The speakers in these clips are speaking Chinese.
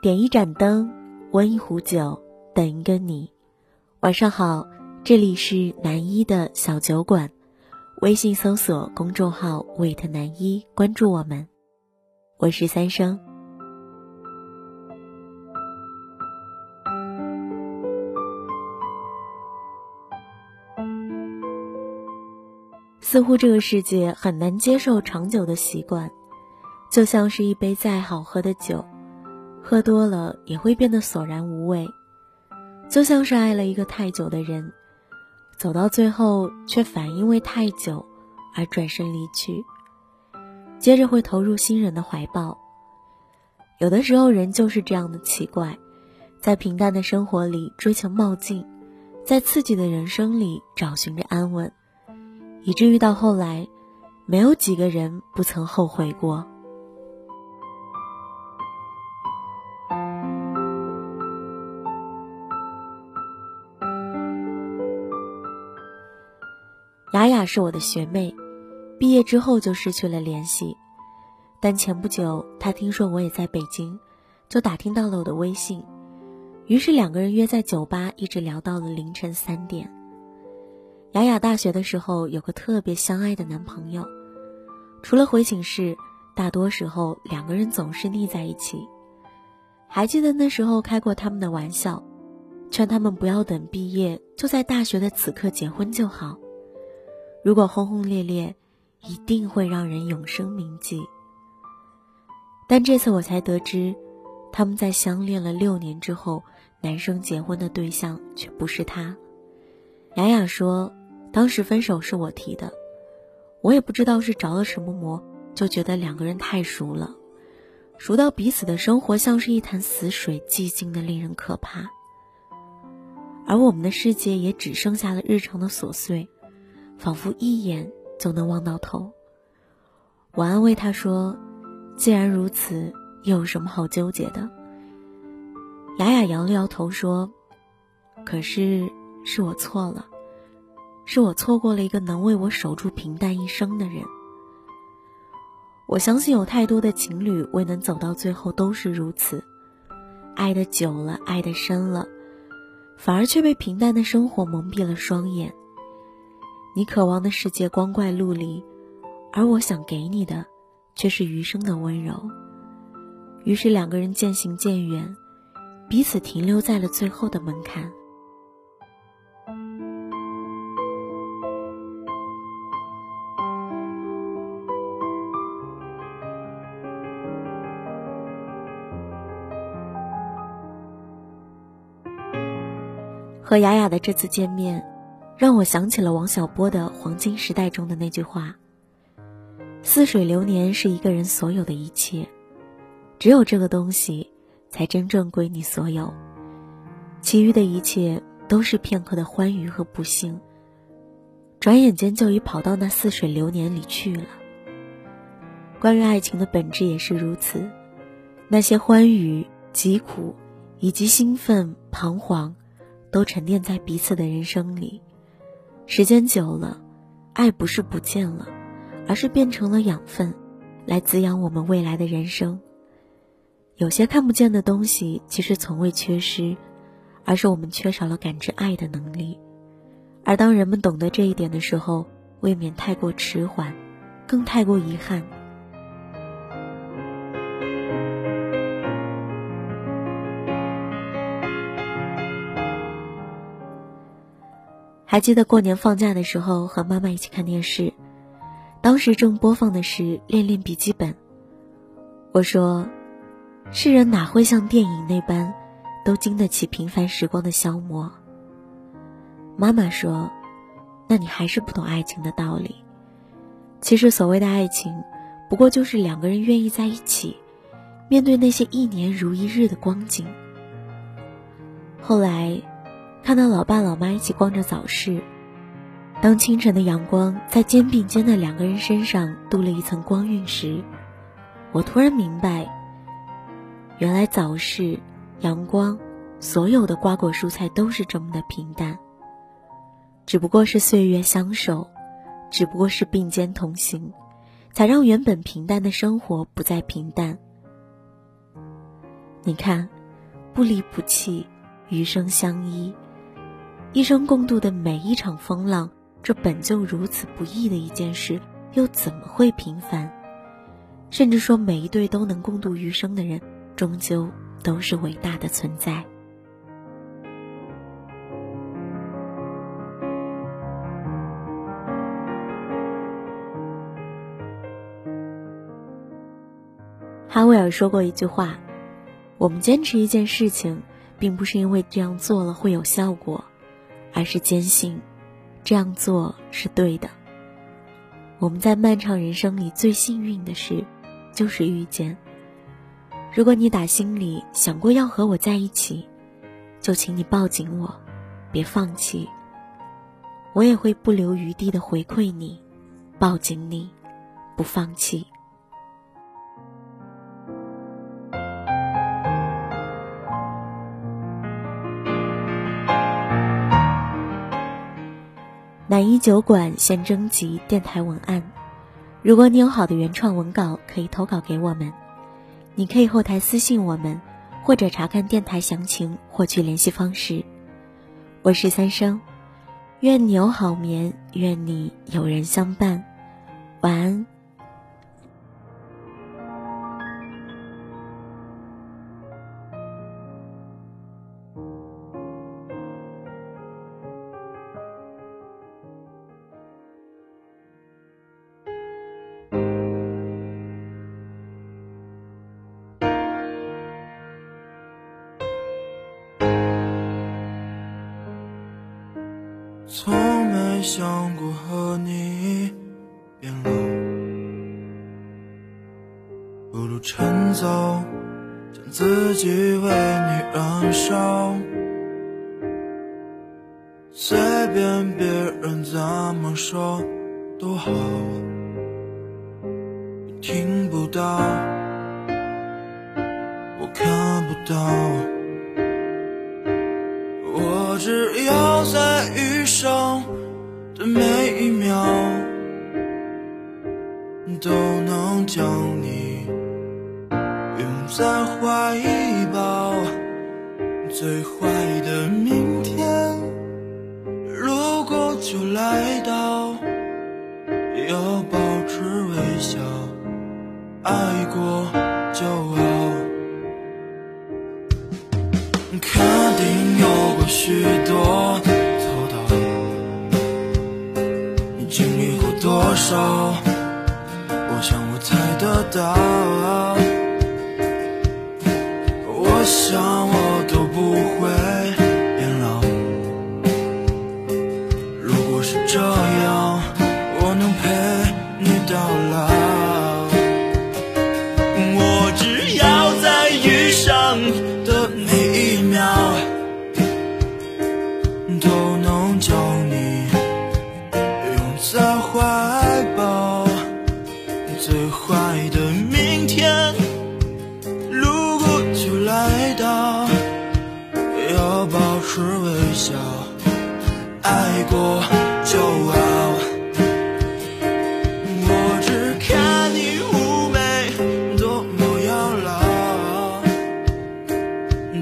点一盏灯，温一壶酒，等一个你。晚上好，这里是南一的小酒馆，微信搜索公众号“ wait 南一”，关注我们。我是三生。似乎这个世界很难接受长久的习惯，就像是一杯再好喝的酒，喝多了也会变得索然无味；就像是爱了一个太久的人，走到最后却反因为太久而转身离去，接着会投入新人的怀抱。有的时候，人就是这样的奇怪，在平淡的生活里追求冒进，在刺激的人生里找寻着安稳。以至于到后来，没有几个人不曾后悔过。雅雅是我的学妹，毕业之后就失去了联系。但前不久，她听说我也在北京，就打听到了我的微信，于是两个人约在酒吧，一直聊到了凌晨三点。雅雅大学的时候有个特别相爱的男朋友，除了回寝室，大多时候两个人总是腻在一起。还记得那时候开过他们的玩笑，劝他们不要等毕业，就在大学的此刻结婚就好。如果轰轰烈烈，一定会让人永生铭记。但这次我才得知，他们在相恋了六年之后，男生结婚的对象却不是他。雅雅说。当时分手是我提的，我也不知道是着了什么魔，就觉得两个人太熟了，熟到彼此的生活像是一潭死水，寂静的令人可怕。而我们的世界也只剩下了日常的琐碎，仿佛一眼就能望到头。我安慰他说：“既然如此，又有什么好纠结的？”雅雅摇了摇头说：“可是，是我错了。”是我错过了一个能为我守住平淡一生的人。我相信有太多的情侣未能走到最后都是如此，爱的久了，爱的深了，反而却被平淡的生活蒙蔽了双眼。你渴望的世界光怪陆离，而我想给你的，却是余生的温柔。于是两个人渐行渐远，彼此停留在了最后的门槛。和雅雅的这次见面，让我想起了王小波的《黄金时代》中的那句话：“似水流年是一个人所有的一切，只有这个东西才真正归你所有，其余的一切都是片刻的欢愉和不幸，转眼间就已跑到那似水流年里去了。”关于爱情的本质也是如此，那些欢愉、疾苦，以及兴奋、彷徨。都沉淀在彼此的人生里，时间久了，爱不是不见了，而是变成了养分，来滋养我们未来的人生。有些看不见的东西，其实从未缺失，而是我们缺少了感知爱的能力。而当人们懂得这一点的时候，未免太过迟缓，更太过遗憾。还记得过年放假的时候和妈妈一起看电视，当时正播放的是《恋恋笔记本》。我说：“世人哪会像电影那般，都经得起平凡时光的消磨？”妈妈说：“那你还是不懂爱情的道理。其实所谓的爱情，不过就是两个人愿意在一起，面对那些一年如一日的光景。”后来。看到老爸老妈一起逛着早市，当清晨的阳光在肩并肩的两个人身上镀了一层光晕时，我突然明白，原来早市、阳光，所有的瓜果蔬菜都是这么的平淡。只不过是岁月相守，只不过是并肩同行，才让原本平淡的生活不再平淡。你看，不离不弃，余生相依，一生共度的每一场风浪，这本就如此不易的一件事，又怎么会平凡？甚至说，每一对都能共度余生的人，终究都是伟大的存在。哈维尔说过一句话：“我们坚持一件事情，并不是因为这样做了会有效果，而是坚信这样做是对的。”我们在漫长人生里最幸运的事，就是遇见。如果你打心里想过要和我在一起，就请你抱紧我，别放弃。我也会不留余地的回馈你，抱紧你，不放弃。南一酒馆现征集电台文案，如果你有好的原创文稿，可以投稿给我们。你可以后台私信我们，或者查看电台详情获取联系方式。我是三生，愿你有好眠，愿你有人相伴，晚安。从没想过和你变老，不如趁早将自己为你燃烧。随便别人怎么说都好，你听不到，我看不到。我只要的每一秒，都能将你拥在怀抱。最坏的明天，如果就来到，要保持微笑，爱过就好。肯定有过许少？我想我猜得到。我想我都不会变老。如果是这样，我能陪你到老。我只要在余生的每一秒，都能将你拥在怀过就好。我只看你妩媚，多么妖娆，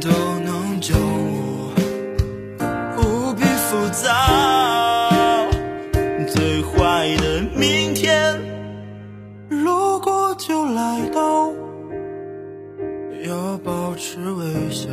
都能将我无比浮躁。最坏的明天，如果就来到，要保持微笑，